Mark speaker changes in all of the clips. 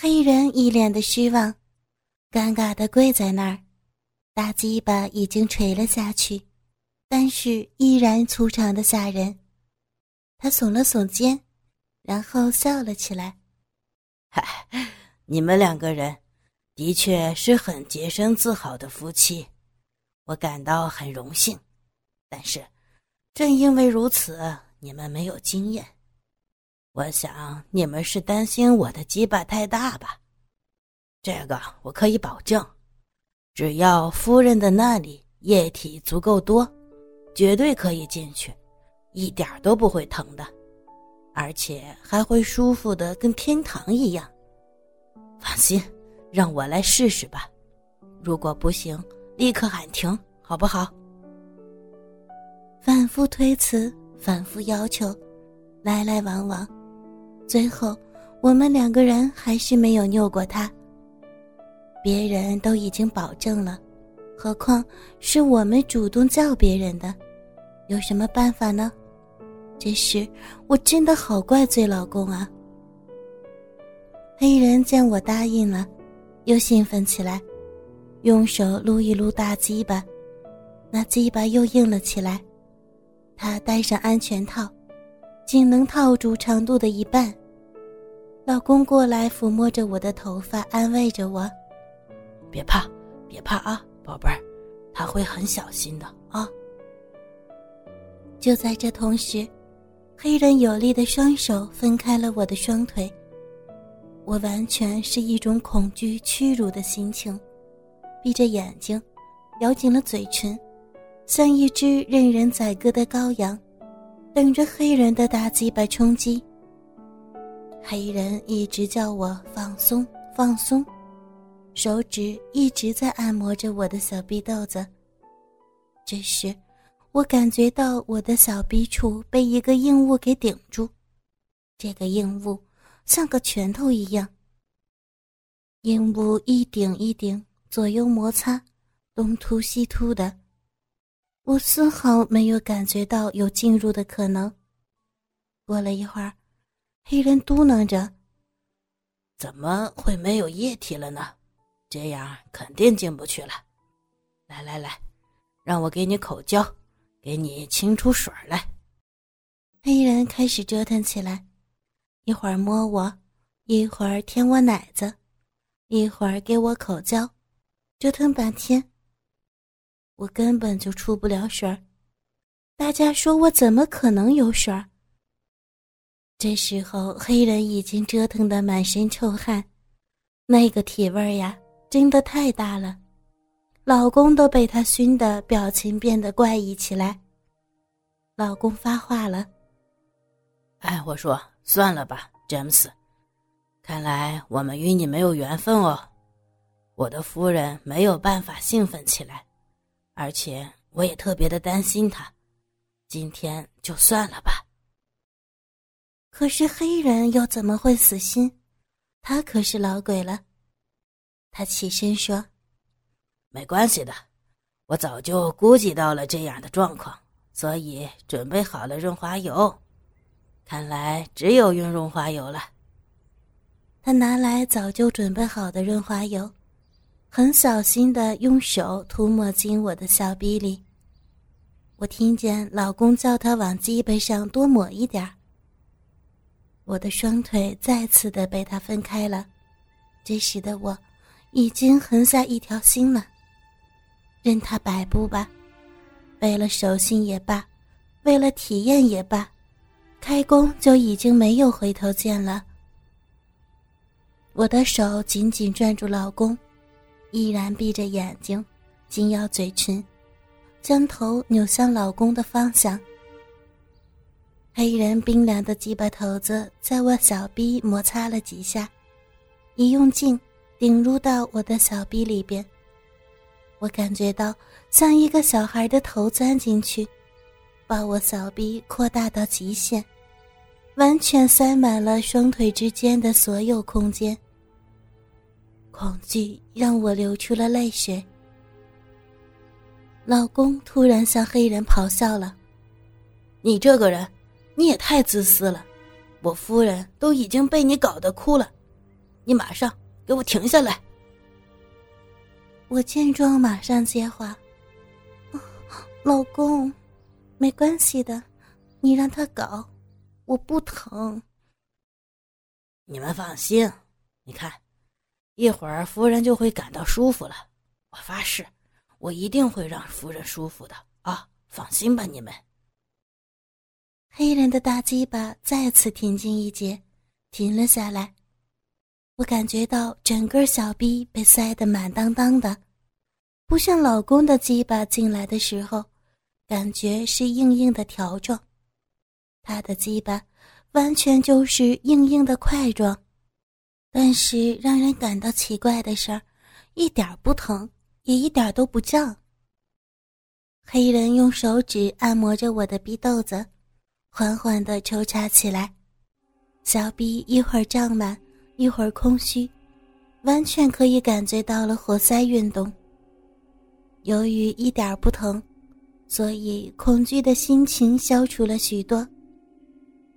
Speaker 1: 黑人一脸的失望，尴尬的跪在那儿，大鸡巴已经垂了下去，但是依然粗长的吓人。他耸了耸肩，然后笑了起来：“
Speaker 2: 嗨，你们两个人的确是很洁身自好的夫妻，我感到很荣幸。但是，正因为如此，你们没有经验。我想你们是担心我的鸡巴太大吧？这个我可以保证，只要夫人的那里液体足够多，绝对可以进去。”一点都不会疼的，而且还会舒服的跟天堂一样。放心，让我来试试吧。如果不行，立刻喊停，好不好？
Speaker 1: 反复推辞，反复要求，来来往往，最后我们两个人还是没有拗过他。别人都已经保证了，何况是我们主动叫别人的，有什么办法呢？这时，我真的好怪罪老公啊！黑人见我答应了，又兴奋起来，用手撸一撸大鸡巴，那鸡巴又硬了起来。他戴上安全套，仅能套住长度的一半。老公过来抚摸着我的头发，安慰着我：“
Speaker 2: 别怕，别怕啊，宝贝儿，他会很小心的啊。”
Speaker 1: 就在这同时。黑人有力的双手分开了我的双腿，我完全是一种恐惧、屈辱的心情，闭着眼睛，咬紧了嘴唇，像一只任人宰割的羔羊，等着黑人的大鸡巴冲击。黑人一直叫我放松、放松，手指一直在按摩着我的小逼豆子。这时。我感觉到我的小臂处被一个硬物给顶住，这个硬物像个拳头一样。硬物一顶一顶，左右摩擦，东突西突的，我丝毫没有感觉到有进入的可能。过了一会儿，黑人嘟囔着：“
Speaker 2: 怎么会没有液体了呢？这样肯定进不去了。来来来，让我给你口交。”给你清出水来。
Speaker 1: 黑人开始折腾起来，一会儿摸我，一会儿舔我奶子，一会儿给我口交，折腾半天。我根本就出不了水儿，大家说我怎么可能有水儿？这时候黑人已经折腾得满身臭汗，那个体味呀，真的太大了。老公都被他熏得表情变得怪异起来。老公发话了：“
Speaker 2: 哎，我说算了吧，詹姆斯，看来我们与你没有缘分哦。我的夫人没有办法兴奋起来，而且我也特别的担心他。今天就算了吧。”
Speaker 1: 可是黑人又怎么会死心？他可是老鬼了。他起身说。
Speaker 2: 没关系的，我早就估计到了这样的状况，所以准备好了润滑油。看来只有用润滑油了。
Speaker 1: 他拿来早就准备好的润滑油，很小心的用手涂抹进我的小臂里。我听见老公叫他往鸡背上多抹一点儿我的双腿再次的被他分开了，这时的我已经横下一条心了。任他摆布吧，为了手心也罢，为了体验也罢，开工就已经没有回头箭了。我的手紧紧攥住老公，依然闭着眼睛，紧咬嘴唇，将头扭向老公的方向。黑人冰凉的鸡巴头子在我小臂摩擦了几下，一用劲，顶入到我的小臂里边。我感觉到像一个小孩的头钻进去，把我小臂扩大到极限，完全塞满了双腿之间的所有空间。恐惧让我流出了泪水。老公突然向黑人咆哮了：“
Speaker 2: 你这个人，你也太自私了！我夫人都已经被你搞得哭了，你马上给我停下来！”
Speaker 1: 我见状，马上接话：“老公，没关系的，你让他搞，我不疼。”
Speaker 2: 你们放心，你看，一会儿夫人就会感到舒服了。我发誓，我一定会让夫人舒服的啊！放心吧，你们。
Speaker 1: 黑人的大鸡巴再次挺进一截，停了下来。我感觉到整个小臂被塞得满当当的，不像老公的鸡巴进来的时候，感觉是硬硬的条状。他的鸡巴。完全就是硬硬的块状，但是让人感到奇怪的是，一点不疼，也一点都不胀。黑人用手指按摩着我的逼豆子，缓缓地抽插起来，小臂一会儿胀满，一会儿空虚，完全可以感觉到了活塞运动。由于一点不疼，所以恐惧的心情消除了许多。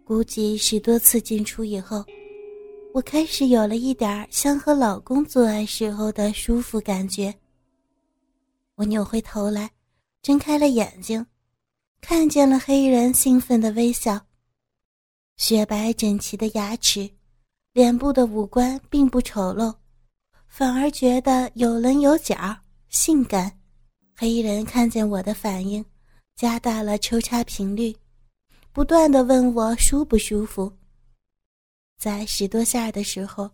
Speaker 1: 估计十多次进出以后，我开始有了一点像和老公做爱时候的舒服感觉。我扭回头来，睁开了眼睛，看见了黑衣人兴奋的微笑，雪白整齐的牙齿，脸部的五官并不丑陋，反而觉得有棱有角，性感。黑衣人看见我的反应，加大了抽插频率。不断的问我舒不舒服。在十多下的时候，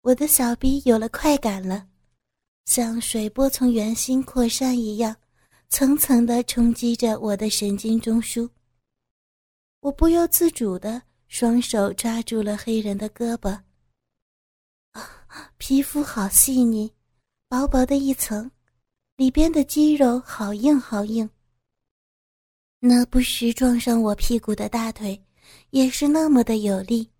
Speaker 1: 我的小臂有了快感了，像水波从圆心扩散一样，层层的冲击着我的神经中枢。我不由自主的双手抓住了黑人的胳膊。啊，皮肤好细腻，薄薄的一层，里边的肌肉好硬好硬。那不时撞上我屁股的大腿，也是那么的有力。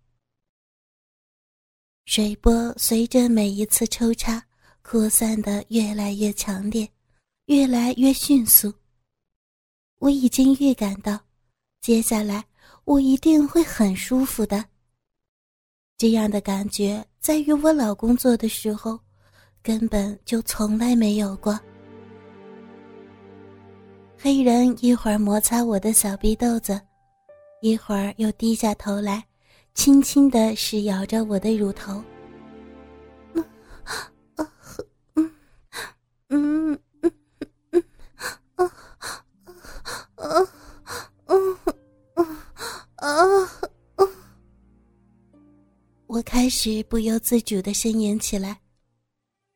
Speaker 1: 水波随着每一次抽插扩散的越来越强烈，越来越迅速。我已经预感到，接下来我一定会很舒服的。这样的感觉在与我老公做的时候，根本就从来没有过。黑人一会儿摩擦我的小逼豆子，一会儿又低下头来，轻轻的是摇着我的乳头。我开始不由自主的呻吟起来，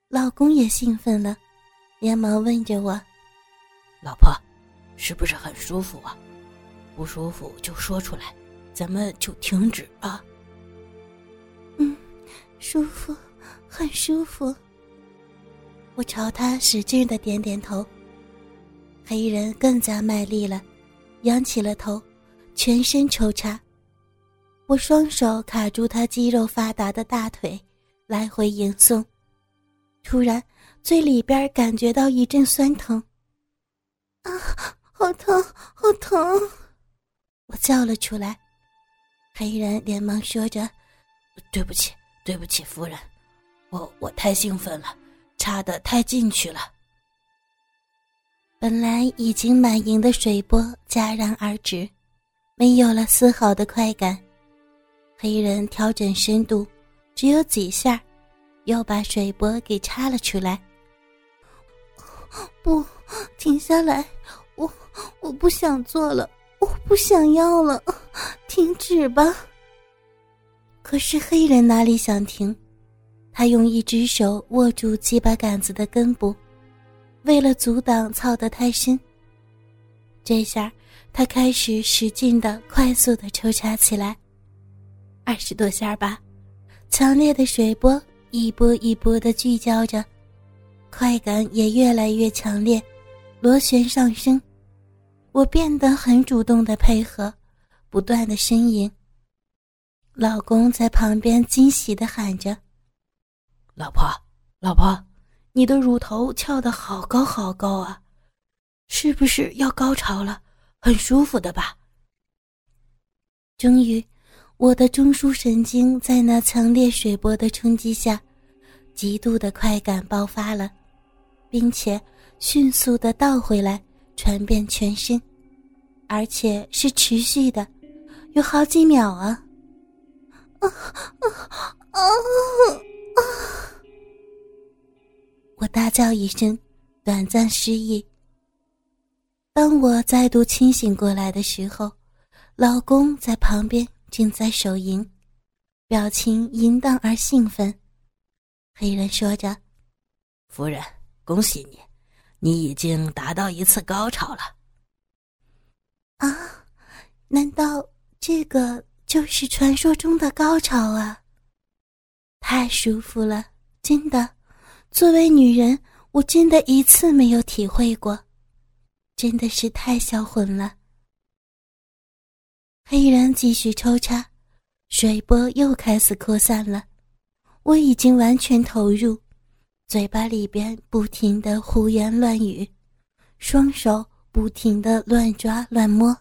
Speaker 1: 老公也兴奋了，连忙问着我：“
Speaker 2: 老婆。”是不是很舒服啊？不舒服就说出来，咱们就停止吧。
Speaker 1: 嗯，舒服，很舒服。我朝他使劲的点点头。黑人更加卖力了，仰起了头，全身抽插。我双手卡住他肌肉发达的大腿，来回吟诵。突然，最里边感觉到一阵酸疼。啊！好疼，好疼！我叫了出来。黑人连忙说着：“
Speaker 2: 对不起，对不起，夫人，我我太兴奋了，插得太进去了。”
Speaker 1: 本来已经满盈的水波戛然而止，没有了丝毫的快感。黑人调整深度，只有几下，又把水波给插了出来。不，停下来！我我不想做了，我不想要了，停止吧。可是黑人哪里想停？他用一只手握住鸡巴杆子的根部，为了阻挡操得太深。这下他开始使劲的、快速的抽插起来，二十多下吧。强烈的水波一波一波的聚焦着，快感也越来越强烈，螺旋上升。我变得很主动的配合，不断的呻吟。老公在旁边惊喜的喊着：“
Speaker 2: 老婆，老婆，你的乳头翘得好高好高啊，是不是要高潮了？很舒服的吧？”
Speaker 1: 终于，我的中枢神经在那强烈水波的冲击下，极度的快感爆发了，并且迅速的倒回来，传遍全身，而且是持续的，有好几秒啊！啊啊啊啊！我大叫一声，短暂失忆。当我再度清醒过来的时候，老公在旁边正在手淫，表情淫荡而兴奋。黑人说着：“
Speaker 2: 夫人，恭喜你，你已经达到一次高潮了。”
Speaker 1: 啊，难道这个就是传说中的高潮啊？太舒服了，真的。作为女人，我真的一次没有体会过，真的是太销魂了。黑人继续抽插，水波又开始扩散了。我已经完全投入，嘴巴里边不停的胡言乱语，双手不停的乱抓乱摸。